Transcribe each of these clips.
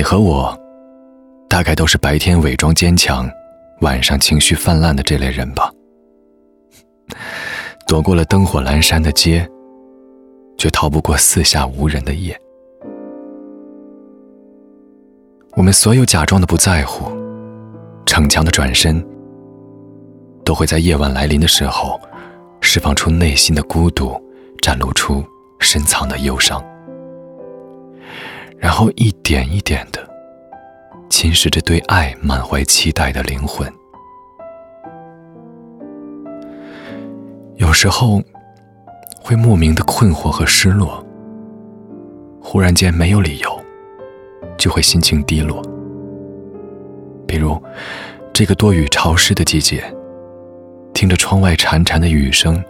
你和我，大概都是白天伪装坚强，晚上情绪泛滥的这类人吧。躲过了灯火阑珊的街，却逃不过四下无人的夜。我们所有假装的不在乎，逞强的转身，都会在夜晚来临的时候，释放出内心的孤独，展露出深藏的忧伤，然后一点一点的侵蚀着对爱满怀期待的灵魂。有时候，会莫名的困惑和失落，忽然间没有理由。就会心情低落。比如，这个多雨潮湿的季节，听着窗外潺潺的雨声，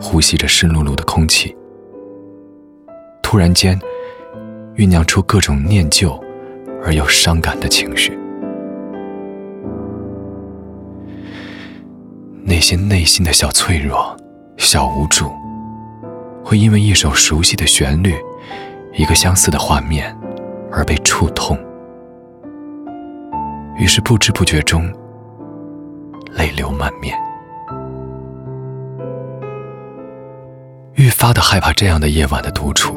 呼吸着湿漉漉的空气，突然间酝酿出各种念旧而又伤感的情绪。那些内心的小脆弱、小无助，会因为一首熟悉的旋律，一个相似的画面。而被触痛，于是不知不觉中泪流满面，愈发的害怕这样的夜晚的独处，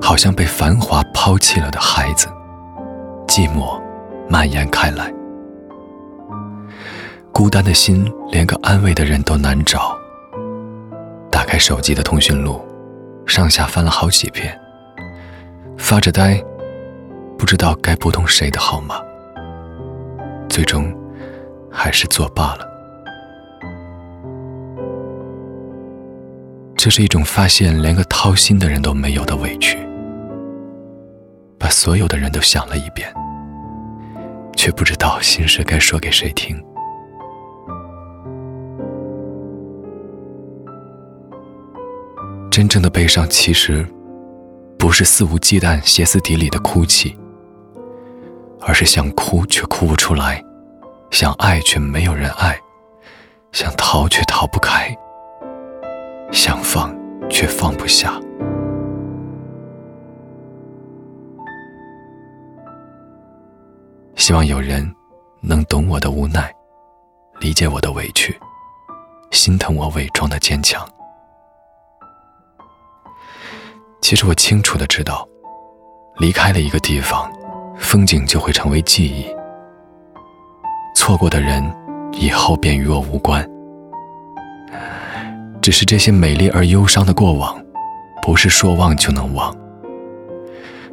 好像被繁华抛弃了的孩子，寂寞蔓延开来，孤单的心连个安慰的人都难找。打开手机的通讯录，上下翻了好几遍。发着呆，不知道该拨通谁的号码，最终还是作罢了。这是一种发现连个掏心的人都没有的委屈，所有的人都想了一遍，却不知道心事该说给谁听。真正的悲伤，其实。不是肆无忌惮、歇斯底里的哭泣，而是想哭却哭不出来，想爱却没有人爱，想逃却逃不开，想放却放不下。希望有人能懂我的无奈，理解我的委屈，心疼我伪装的坚强。其实我清楚的知道，离开了一个地方，风景就会成为记忆。错过的人，以后便与我无关。只是这些美丽而忧伤的过往，不是说忘就能忘。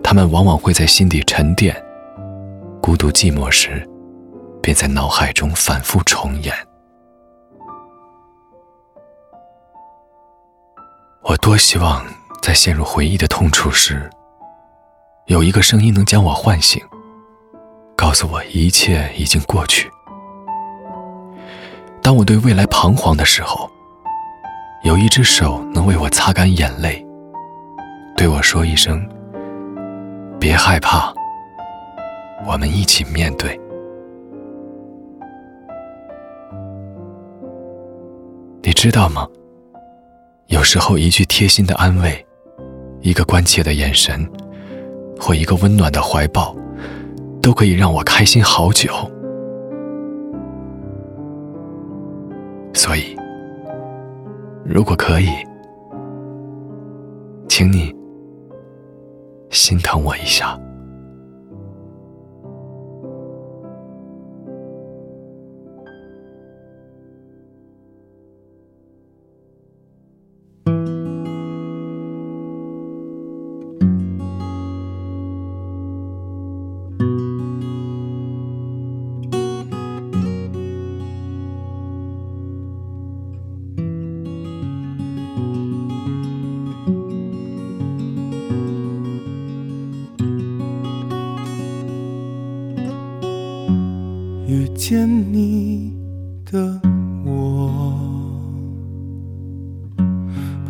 他们往往会在心底沉淀，孤独寂寞时，便在脑海中反复重演。我多希望。在陷入回忆的痛楚时，有一个声音能将我唤醒，告诉我一切已经过去。当我对未来彷徨的时候，有一只手能为我擦干眼泪，对我说一声：“别害怕，我们一起面对。”你知道吗？有时候一句贴心的安慰。一个关切的眼神，或一个温暖的怀抱，都可以让我开心好久。所以，如果可以，请你心疼我一下。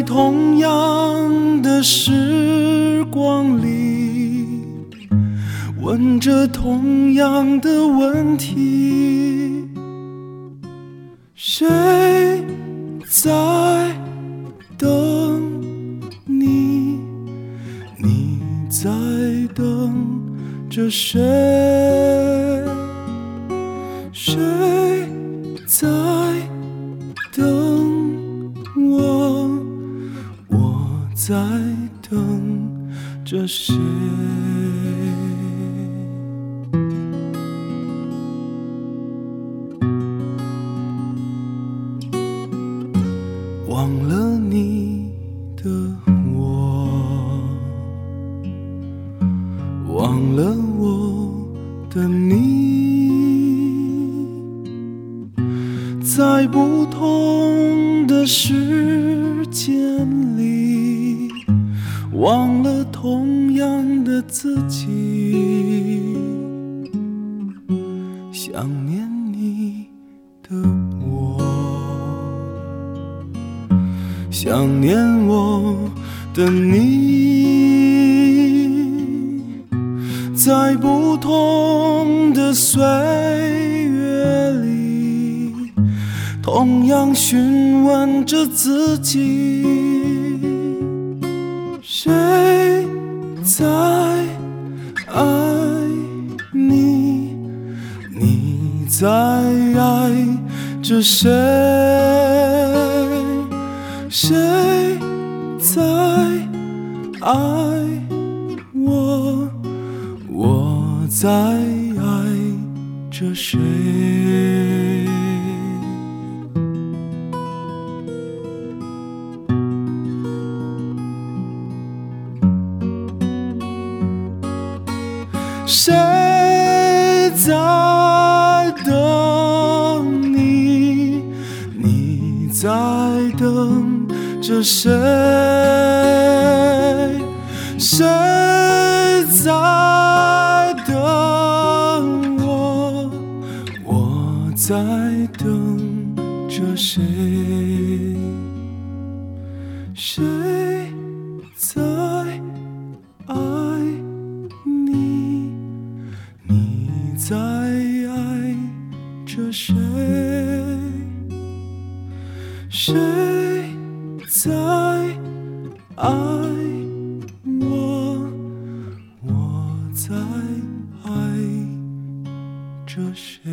在同样的时光里，问着同样的问题，谁在等你？你在等着谁？谁谁？忘了你的我，忘了我的你，在不同的时间里，忘了同样的自己，想念你的我。想念我的你，在不同的岁月里，同样询问着自己：谁在爱你？你在爱着谁？谁在爱我？我在爱着谁？谁在等你？你在等着谁？谁在等我？我在等着谁？谁爱爱我，我在爱着谁。